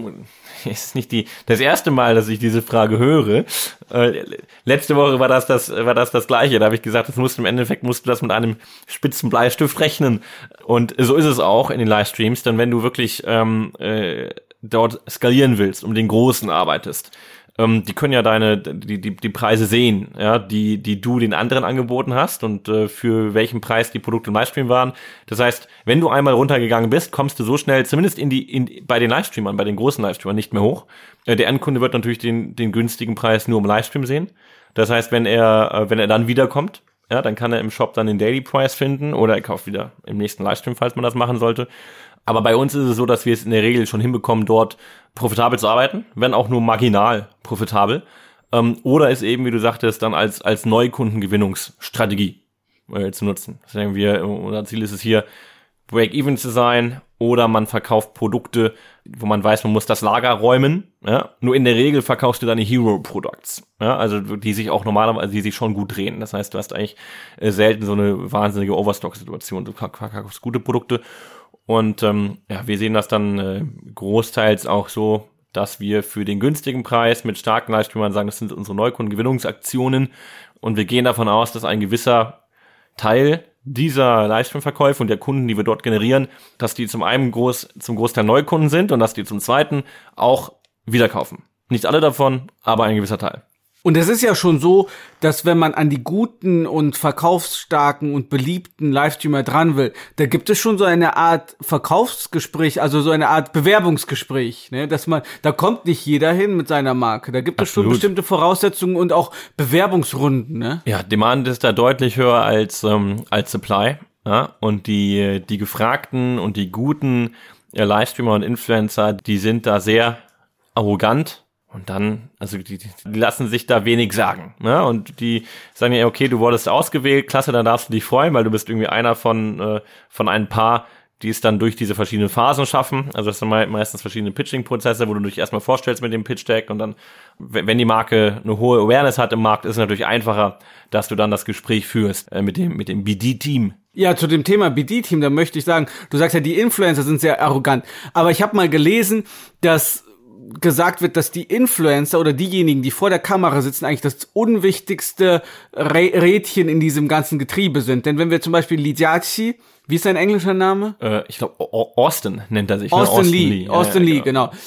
Speaker 2: ist nicht die, das erste Mal, dass ich diese Frage höre. Äh, letzte Woche war das das, war das das Gleiche. Da habe ich gesagt, das musst im Endeffekt musst du das mit einem spitzen Bleistift rechnen. Und so ist es auch in den Livestreams. Denn wenn du wirklich ähm, äh, dort skalieren willst, um den Großen arbeitest, ähm, die können ja deine, die, die, die Preise sehen, ja, die, die du den anderen angeboten hast und äh, für welchen Preis die Produkte im Livestream waren. Das heißt, wenn du einmal runtergegangen bist, kommst du so schnell, zumindest in die, in, bei den Livestreamern, bei den großen Livestreamern nicht mehr hoch. Äh, der Endkunde wird natürlich den, den günstigen Preis nur im Livestream sehen. Das heißt, wenn er, äh, wenn er dann wiederkommt, ja, dann kann er im Shop dann den Daily Price finden oder er kauft wieder im nächsten Livestream, falls man das machen sollte. Aber bei uns ist es so, dass wir es in der Regel schon hinbekommen, dort profitabel zu arbeiten, wenn auch nur marginal profitabel. Ähm, oder es eben, wie du sagtest, dann als, als Neukundengewinnungsstrategie äh, zu nutzen. Deswegen wir, unser Ziel ist es hier, Break-Even zu sein oder man verkauft Produkte, wo man weiß, man muss das Lager räumen. Ja? Nur in der Regel verkaufst du deine Hero-Products, ja? also die sich auch normalerweise, die sich schon gut drehen. Das heißt, du hast eigentlich äh, selten so eine wahnsinnige Overstock-Situation. Du verkaufst gute Produkte und ähm, ja, wir sehen das dann äh, großteils auch so, dass wir für den günstigen Preis mit starken Livestreamern sagen, das sind unsere Neukundengewinnungsaktionen und wir gehen davon aus, dass ein gewisser Teil dieser Livestream-Verkäufe und der Kunden, die wir dort generieren, dass die zum einen groß, zum Großteil Neukunden sind und dass die zum zweiten auch wieder kaufen. Nicht alle davon, aber ein gewisser Teil.
Speaker 1: Und es ist ja schon so, dass wenn man an die guten und verkaufsstarken und beliebten Livestreamer dran will, da gibt es schon so eine Art Verkaufsgespräch, also so eine Art Bewerbungsgespräch, ne, dass man, da kommt nicht jeder hin mit seiner Marke. Da gibt es schon bestimmte Voraussetzungen und auch Bewerbungsrunden, ne?
Speaker 2: Ja, Demand ist da deutlich höher als, ähm, als Supply. Ja, und die, die gefragten und die guten äh, Livestreamer und Influencer, die sind da sehr arrogant und dann, also die, die lassen sich da wenig sagen. Ne? Und die sagen ja, okay, du wurdest ausgewählt, klasse, dann darfst du dich freuen, weil du bist irgendwie einer von, äh, von ein paar, die es dann durch diese verschiedenen Phasen schaffen. Also das sind meistens verschiedene Pitching-Prozesse, wo du dich erstmal vorstellst mit dem Pitch-Deck und dann, wenn die Marke eine hohe Awareness hat im Markt, ist es natürlich einfacher, dass du dann das Gespräch führst äh, mit dem, mit dem BD-Team.
Speaker 1: Ja, zu dem Thema BD-Team, da möchte ich sagen, du sagst ja, die Influencer sind sehr arrogant. Aber ich habe mal gelesen, dass gesagt wird, dass die Influencer oder diejenigen, die vor der Kamera sitzen, eigentlich das unwichtigste Rädchen in diesem ganzen Getriebe sind. Denn wenn wir zum Beispiel Lidiaci, wie ist sein englischer Name?
Speaker 2: Äh, ich glaube, Austin nennt er sich.
Speaker 1: Ne? Austin, ne? Austin Lee. Lee. Austin ja, Lee, genau. genau.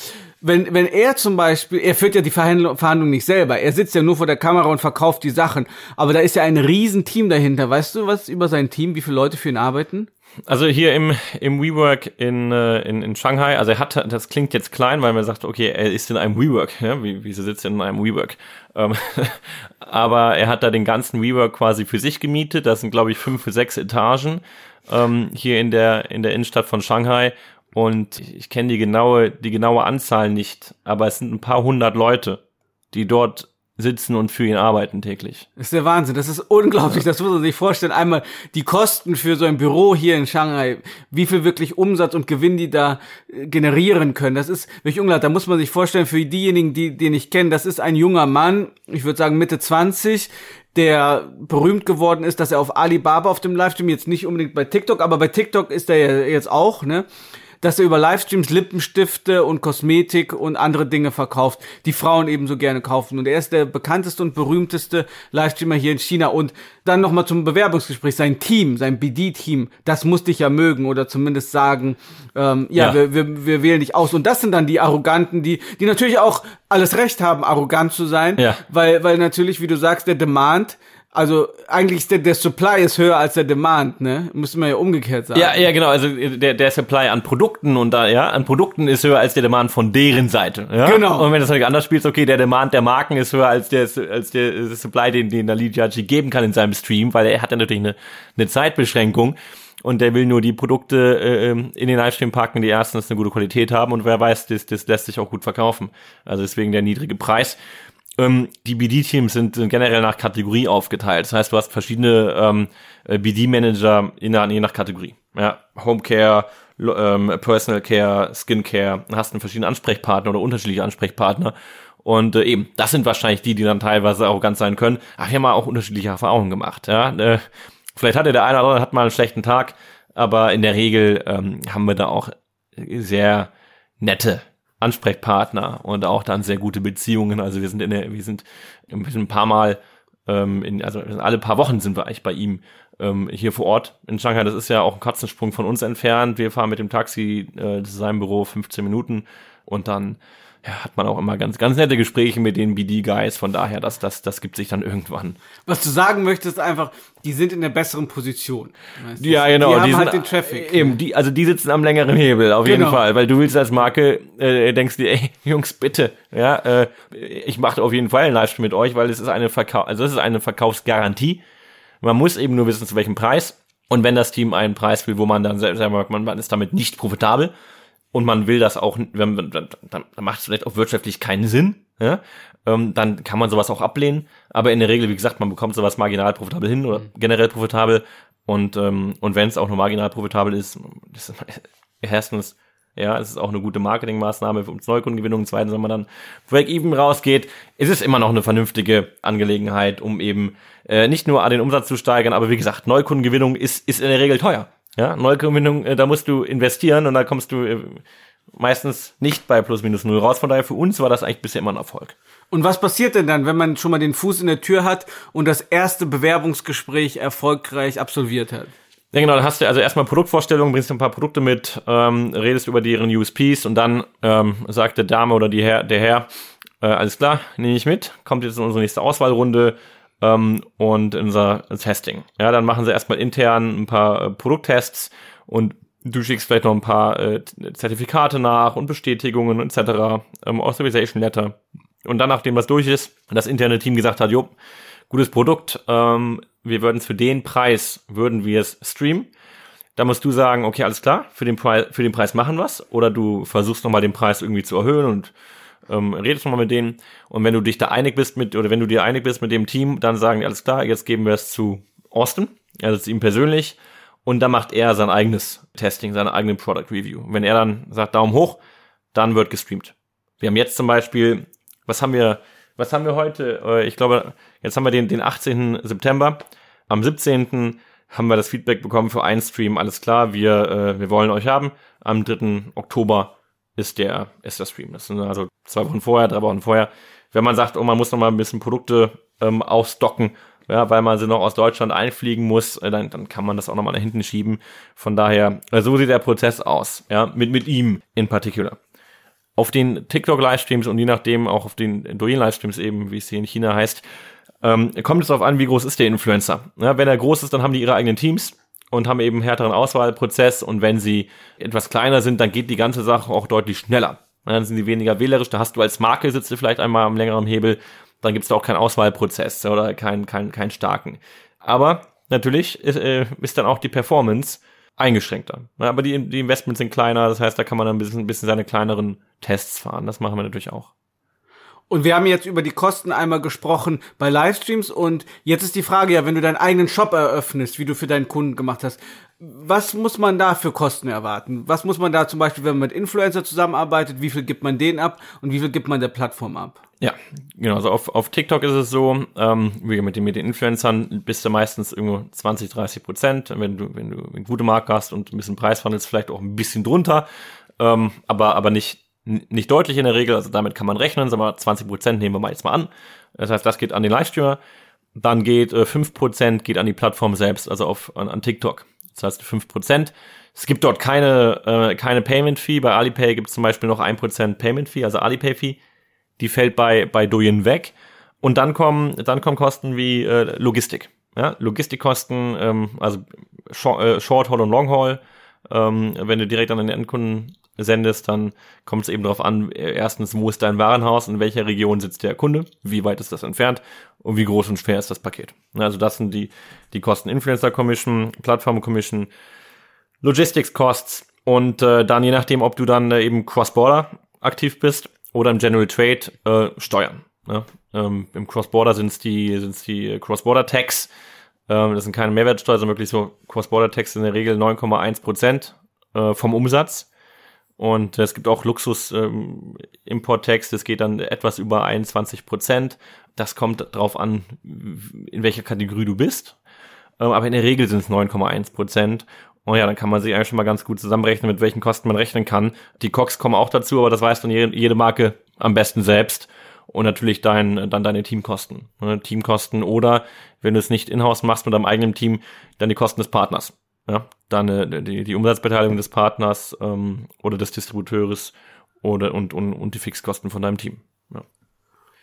Speaker 1: Wenn, wenn er zum Beispiel, er führt ja die Verhandlung, Verhandlung nicht selber, er sitzt ja nur vor der Kamera und verkauft die Sachen. Aber da ist ja ein Riesenteam dahinter. Weißt du was über sein Team, wie viele Leute für ihn arbeiten?
Speaker 2: Also hier im, im WeWork in, äh, in, in Shanghai, also er hat, das klingt jetzt klein, weil man sagt, okay, er ist in einem WeWork, ja, wie, wieso sitzt er in einem WeWork? Ähm, aber er hat da den ganzen WeWork quasi für sich gemietet, das sind glaube ich fünf, sechs Etagen ähm, hier in der, in der Innenstadt von Shanghai und ich kenne die genaue, die genaue Anzahl nicht, aber es sind ein paar hundert Leute, die dort sitzen und für ihn arbeiten täglich.
Speaker 1: Das ist der Wahnsinn, das ist unglaublich, das muss man sich vorstellen. Einmal die Kosten für so ein Büro hier in Shanghai, wie viel wirklich Umsatz und Gewinn die da äh, generieren können. Das ist wirklich unglaublich. Da muss man sich vorstellen, für diejenigen, die den ich kenne, das ist ein junger Mann, ich würde sagen Mitte 20, der berühmt geworden ist, dass er auf Alibaba auf dem Livestream, jetzt nicht unbedingt bei TikTok, aber bei TikTok ist er ja jetzt auch, ne? Dass er über Livestreams Lippenstifte und Kosmetik und andere Dinge verkauft, die Frauen ebenso gerne kaufen. Und er ist der bekannteste und berühmteste Livestreamer hier in China. Und dann nochmal zum Bewerbungsgespräch. Sein Team, sein BD-Team, das musste ich ja mögen oder zumindest sagen, ähm, ja, ja. Wir, wir, wir wählen dich aus. Und das sind dann die Arroganten, die, die natürlich auch alles Recht haben, arrogant zu sein. Ja. Weil, weil natürlich, wie du sagst, der Demand also eigentlich ist der, der Supply ist höher als der Demand, ne? Müsste man ja umgekehrt sagen.
Speaker 2: Ja, ja, genau. Also der, der Supply an Produkten und da, ja, an Produkten ist höher als der Demand von deren Seite. Ja?
Speaker 1: Genau.
Speaker 2: Und wenn das natürlich anders spielt, okay, der Demand der Marken ist höher als der, als der Supply, den, den der Lidiaci geben kann in seinem Stream, weil er hat ja natürlich eine, eine Zeitbeschränkung und der will nur die Produkte äh, ähm, in den Livestream packen, die erstens eine gute Qualität haben und wer weiß, das, das lässt sich auch gut verkaufen. Also deswegen der niedrige Preis. Ähm, die BD-Teams sind, generell nach Kategorie aufgeteilt. Das heißt, du hast verschiedene ähm, äh, BD-Manager je nach Kategorie. Ja, Homecare, ähm, Personal Care, Skincare, hast einen verschiedenen Ansprechpartner oder unterschiedliche Ansprechpartner. Und äh, eben, das sind wahrscheinlich die, die dann teilweise auch ganz sein können. Ach, wir haben auch unterschiedliche Erfahrungen gemacht. Ja, äh, vielleicht hatte der eine oder andere hat mal einen schlechten Tag, aber in der Regel ähm, haben wir da auch sehr nette Ansprechpartner und auch dann sehr gute Beziehungen. Also wir sind in der, wir sind, ein paar Mal, ähm, in, also alle paar Wochen sind wir eigentlich bei ihm ähm, hier vor Ort in Shanghai. Das ist ja auch ein Katzensprung von uns entfernt. Wir fahren mit dem Taxi äh, zu seinem Büro 15 Minuten und dann ja, hat man auch immer ganz, ganz nette Gespräche mit den BD-Guys. Von daher, das, das, das gibt sich dann irgendwann.
Speaker 1: Was du sagen möchtest, einfach, die sind in der besseren Position.
Speaker 2: Weißt du? Ja, genau.
Speaker 1: Die, die haben halt den Traffic.
Speaker 2: Eben, die, also die sitzen am längeren Hebel, auf genau. jeden Fall. Weil du willst als Marke, äh, denkst dir, ey, Jungs, bitte, ja, äh, ich mache auf jeden Fall einen Livestream mit euch, weil es ist eine Verkauf, also es ist eine Verkaufsgarantie. Man muss eben nur wissen, zu welchem Preis. Und wenn das Team einen Preis will, wo man dann selber sagt, man ist damit nicht profitabel, und man will das auch, wenn, dann, dann macht es vielleicht auch wirtschaftlich keinen Sinn, ja? ähm, dann kann man sowas auch ablehnen. Aber in der Regel, wie gesagt, man bekommt sowas marginal profitabel hin oder mhm. generell profitabel. Und, ähm, und wenn es auch nur marginal profitabel ist, das ist erstens, ja, es ist auch eine gute Marketingmaßnahme für uns Neukundengewinnung. Zweitens, wenn man dann Break-Even rausgeht, ist es immer noch eine vernünftige Angelegenheit, um eben äh, nicht nur den Umsatz zu steigern, aber wie gesagt, Neukundengewinnung ist, ist in der Regel teuer. Ja, Neugewinnung, äh, da musst du investieren und da kommst du äh, meistens nicht bei plus minus null raus. Von daher für uns war das eigentlich bisher immer ein Erfolg.
Speaker 1: Und was passiert denn dann, wenn man schon mal den Fuß in der Tür hat und das erste Bewerbungsgespräch erfolgreich absolviert hat?
Speaker 2: Ja, genau, dann hast du also erstmal Produktvorstellungen, bringst ein paar Produkte mit, ähm, redest über deren USPs und dann ähm, sagt der Dame oder die Herr, der Herr, äh, alles klar, nehme ich mit, kommt jetzt in unsere nächste Auswahlrunde, ähm, und unser Testing. Ja, dann machen sie erstmal intern ein paar äh, Produkttests und du schickst vielleicht noch ein paar äh, Zertifikate nach und Bestätigungen etc., ähm, Authorization Letter. Und dann, nachdem das durch ist, das interne Team gesagt hat, jo, gutes Produkt, ähm, wir würden es für den Preis, würden wir es streamen. Da musst du sagen, okay, alles klar, für den, Preis, für den Preis machen wir's. Oder du versuchst nochmal den Preis irgendwie zu erhöhen und ähm, redest nochmal mit denen und wenn du dich da einig bist mit, oder wenn du dir einig bist mit dem Team, dann sagen die, alles klar, jetzt geben wir es zu Austin, also zu ihm persönlich und dann macht er sein eigenes Testing, seine eigene Product Review. wenn er dann sagt Daumen hoch, dann wird gestreamt. Wir haben jetzt zum Beispiel, was haben wir, was haben wir heute? Äh, ich glaube, jetzt haben wir den, den 18. September. Am 17. haben wir das Feedback bekommen für einen Stream. Alles klar, wir, äh, wir wollen euch haben. Am 3. Oktober ist der, ist der Stream. Das sind also zwei Wochen vorher, drei Wochen vorher. Wenn man sagt, oh, man muss noch mal ein bisschen Produkte ähm, aufstocken, ja, weil man sie noch aus Deutschland einfliegen muss, äh, dann, dann kann man das auch noch mal nach hinten schieben. Von daher, äh, so sieht der Prozess aus, ja, mit, mit ihm in particular. Auf den TikTok-Livestreams und je nachdem auch auf den Douyin-Livestreams eben, wie es hier in China heißt, ähm, kommt es darauf an, wie groß ist der Influencer. Ja, wenn er groß ist, dann haben die ihre eigenen Teams und haben eben härteren Auswahlprozess und wenn sie etwas kleiner sind, dann geht die ganze Sache auch deutlich schneller. Dann sind sie weniger wählerisch, da hast du als Marke sitzt du vielleicht einmal am längeren Hebel, dann gibt es da auch keinen Auswahlprozess oder keinen keinen keinen starken. Aber natürlich ist, äh, ist dann auch die Performance eingeschränkter. Aber die, die Investments sind kleiner, das heißt, da kann man dann ein bisschen, ein bisschen seine kleineren Tests fahren. Das machen wir natürlich auch.
Speaker 1: Und wir haben jetzt über die Kosten einmal gesprochen bei Livestreams und jetzt ist die Frage ja, wenn du deinen eigenen Shop eröffnest, wie du für deinen Kunden gemacht hast, was muss man da für Kosten erwarten? Was muss man da zum Beispiel, wenn man mit Influencer zusammenarbeitet, wie viel gibt man denen ab und wie viel gibt man der Plattform ab?
Speaker 2: Ja, genau. Also auf, auf TikTok ist es so, ähm, wie mit den, mit den Influencern bist du meistens irgendwo 20, 30 Prozent. Wenn du, wenn du eine gute Marke hast und ein bisschen Preis verhandelst, vielleicht auch ein bisschen drunter, ähm, aber, aber nicht nicht deutlich in der Regel, also damit kann man rechnen, sagen wir 20 Prozent nehmen wir mal jetzt mal an. Das heißt, das geht an den Livestreamer. Dann geht äh, 5 Prozent geht an die Plattform selbst, also auf, an, an TikTok. Das heißt 5 Prozent. Es gibt dort keine, äh, keine Payment Fee. Bei Alipay gibt es zum Beispiel noch 1 Prozent Payment Fee, also Alipay Fee. Die fällt bei, bei Douyin weg. Und dann kommen, dann kommen Kosten wie äh, Logistik. Ja, Logistikkosten, ähm, also Short, äh, Short Haul und Long Haul. Ähm, wenn du direkt an den Endkunden sendest, dann kommt es eben darauf an, erstens, wo ist dein Warenhaus, in welcher Region sitzt der Kunde, wie weit ist das entfernt und wie groß und schwer ist das Paket. Also das sind die, die Kosten Influencer Commission, Plattform Commission, Logistics Costs und äh, dann je nachdem, ob du dann äh, eben Cross-Border aktiv bist oder im General Trade äh, Steuern. Ne? Ähm, Im Cross-Border sind es die, sind's die Cross-Border-Tax, ähm, das sind keine Mehrwertsteuer, sondern wirklich so Cross-Border-Tax in der Regel 9,1 Prozent äh, vom Umsatz. Und es gibt auch Luxus-Import-Tax, ähm, das geht dann etwas über 21 Prozent. Das kommt darauf an, in welcher Kategorie du bist. Ähm, aber in der Regel sind es 9,1 Prozent. Und ja, dann kann man sich eigentlich schon mal ganz gut zusammenrechnen, mit welchen Kosten man rechnen kann. Die Cox kommen auch dazu, aber das weiß dann jede Marke am besten selbst. und natürlich dein, dann deine Teamkosten. Ne? Teamkosten oder wenn du es nicht in-house machst mit deinem eigenen Team, dann die Kosten des Partners. Ja? Dann äh, die, die Umsatzbeteiligung des Partners ähm, oder des Distributeurs oder und, und, und die Fixkosten von deinem Team. Ja.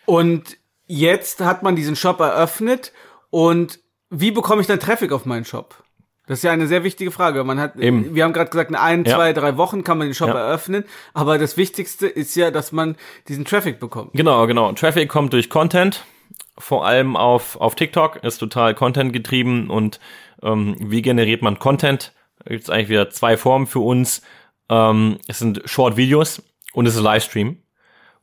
Speaker 1: Und jetzt hat man diesen Shop eröffnet und wie bekomme ich dann Traffic auf meinen Shop? Das ist ja eine sehr wichtige Frage. Man hat, Eben. wir haben gerade gesagt, in ein, ja. zwei, drei Wochen kann man den Shop ja. eröffnen. Aber das Wichtigste ist ja, dass man diesen Traffic bekommt.
Speaker 2: Genau, genau. Traffic kommt durch Content. Vor allem auf, auf TikTok ist total Content getrieben. Und ähm, wie generiert man Content? Da gibt es eigentlich wieder zwei Formen für uns. Ähm, es sind Short-Videos und es ist Livestream.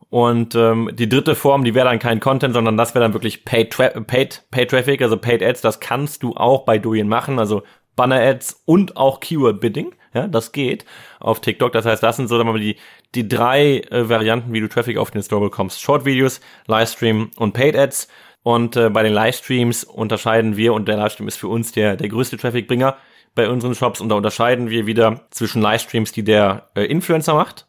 Speaker 2: Und ähm, die dritte Form, die wäre dann kein Content, sondern das wäre dann wirklich Paid, Tra Paid, Paid Traffic, also Paid Ads. Das kannst du auch bei Duin machen. Also Banner-Ads und auch Keyword-Bidding. Ja, das geht auf TikTok. Das heißt, das sind so mal, die, die drei äh, Varianten, wie du Traffic auf den Store bekommst. Short-Videos, Livestream und Paid-Ads. Und äh, bei den Livestreams unterscheiden wir, und der Livestream ist für uns der, der größte Traffic-Bringer bei unseren Shops, und da unterscheiden wir wieder zwischen Livestreams, die der äh, Influencer macht,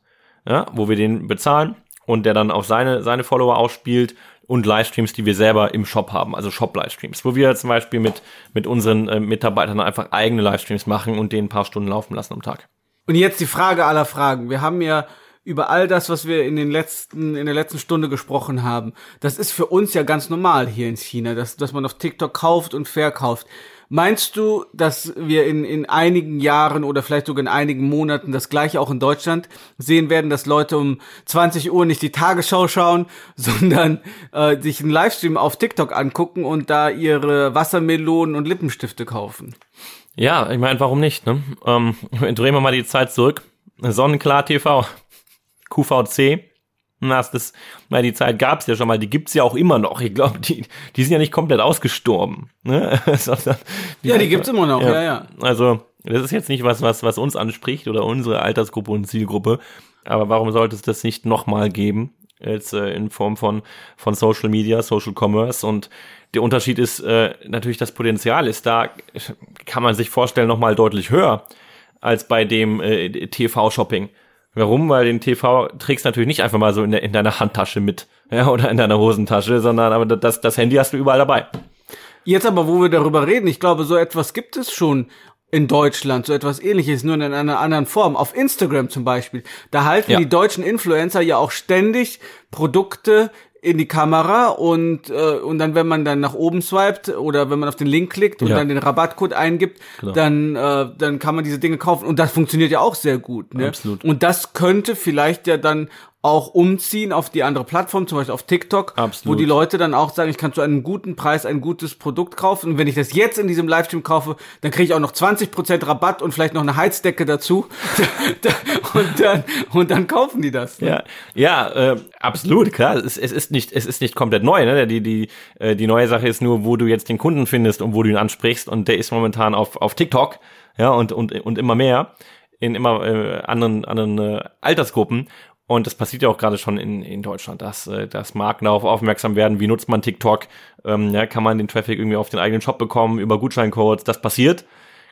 Speaker 2: ja, wo wir den bezahlen und der dann auf seine, seine Follower ausspielt und Livestreams, die wir selber im Shop haben, also Shop-Livestreams, wo wir zum Beispiel mit, mit unseren äh, Mitarbeitern einfach eigene Livestreams machen und den ein paar Stunden laufen lassen am Tag.
Speaker 1: Und jetzt die Frage aller Fragen. Wir haben ja über all das, was wir in den letzten, in der letzten Stunde gesprochen haben. Das ist für uns ja ganz normal hier in China, dass, dass man auf TikTok kauft und verkauft. Meinst du, dass wir in, in einigen Jahren oder vielleicht sogar in einigen Monaten das gleiche auch in Deutschland sehen werden, dass Leute um 20 Uhr nicht die Tagesschau schauen, sondern äh, sich einen Livestream auf TikTok angucken und da ihre Wassermelonen und Lippenstifte kaufen?
Speaker 2: Ja, ich meine, warum nicht? Ne? Ähm, drehen wir mal die Zeit zurück. Sonnenklar TV, QVC, na, das, na, die Zeit gab's ja schon mal, die gibt's ja auch immer noch. Ich glaube, die, die sind ja nicht komplett ausgestorben. Ne?
Speaker 1: ja, die gibt's immer noch, ja. ja, ja.
Speaker 2: Also, das ist jetzt nicht was, was, was uns anspricht oder unsere Altersgruppe und Zielgruppe. Aber warum sollte es das nicht nochmal geben? Jetzt äh, in Form von, von Social Media, Social Commerce. Und der Unterschied ist äh, natürlich, das Potenzial ist da, kann man sich vorstellen, nochmal deutlich höher als bei dem äh, TV-Shopping. Warum? Weil den TV trägst du natürlich nicht einfach mal so in, der, in deiner Handtasche mit, ja, oder in deiner Hosentasche, sondern aber das, das Handy hast du überall dabei.
Speaker 1: Jetzt aber, wo wir darüber reden, ich glaube, so etwas gibt es schon in Deutschland, so etwas ähnliches, nur in einer anderen Form. Auf Instagram zum Beispiel. Da halten ja. die deutschen Influencer ja auch ständig Produkte in die Kamera und äh, und dann wenn man dann nach oben swiped oder wenn man auf den Link klickt und ja. dann den Rabattcode eingibt, genau. dann äh, dann kann man diese Dinge kaufen und das funktioniert ja auch sehr gut. Ne? Absolut. Und das könnte vielleicht ja dann auch umziehen auf die andere Plattform, zum Beispiel auf TikTok, Absolut. wo die Leute dann auch sagen, ich kann zu einem guten Preis ein gutes Produkt kaufen. Und wenn ich das jetzt in diesem Livestream kaufe, dann kriege ich auch noch 20% Rabatt und vielleicht noch eine Heizdecke dazu. und, dann, und dann kaufen die das.
Speaker 2: Ne? Ja, ja äh, absolut, klar. Es, es, ist nicht, es ist nicht komplett neu. Ne? Die, die, äh, die neue Sache ist nur, wo du jetzt den Kunden findest und wo du ihn ansprichst. Und der ist momentan auf, auf TikTok ja, und, und, und immer mehr in immer äh, anderen, anderen äh, Altersgruppen. Und das passiert ja auch gerade schon in, in Deutschland, dass, äh, dass Marken darauf aufmerksam werden, wie nutzt man TikTok, ähm, ja, kann man den Traffic irgendwie auf den eigenen Shop bekommen, über Gutscheincodes, das passiert.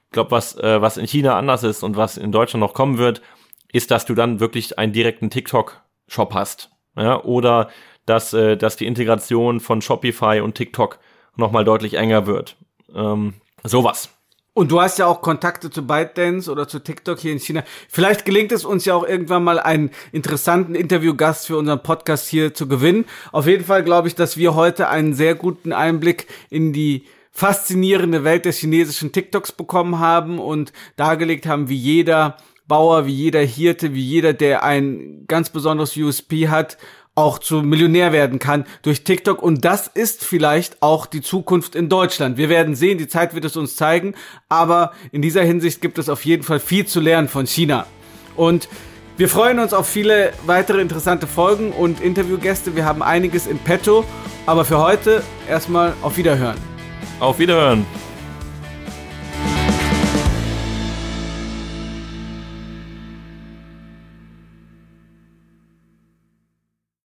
Speaker 2: Ich glaube, was, äh, was in China anders ist und was in Deutschland noch kommen wird, ist, dass du dann wirklich einen direkten TikTok-Shop hast. Ja, oder dass, äh, dass die Integration von Shopify und TikTok nochmal deutlich enger wird. Ähm, sowas.
Speaker 1: Und du hast ja auch Kontakte zu ByteDance oder zu TikTok hier in China. Vielleicht gelingt es uns ja auch irgendwann mal einen interessanten Interviewgast für unseren Podcast hier zu gewinnen. Auf jeden Fall glaube ich, dass wir heute einen sehr guten Einblick in die faszinierende Welt des chinesischen TikToks bekommen haben und dargelegt haben, wie jeder Bauer, wie jeder Hirte, wie jeder, der ein ganz besonderes USP hat, auch zu Millionär werden kann durch TikTok. Und das ist vielleicht auch die Zukunft in Deutschland. Wir werden sehen, die Zeit wird es uns zeigen. Aber in dieser Hinsicht gibt es auf jeden Fall viel zu lernen von China. Und wir freuen uns auf viele weitere interessante Folgen und Interviewgäste. Wir haben einiges in petto. Aber für heute erstmal auf Wiederhören.
Speaker 2: Auf Wiederhören.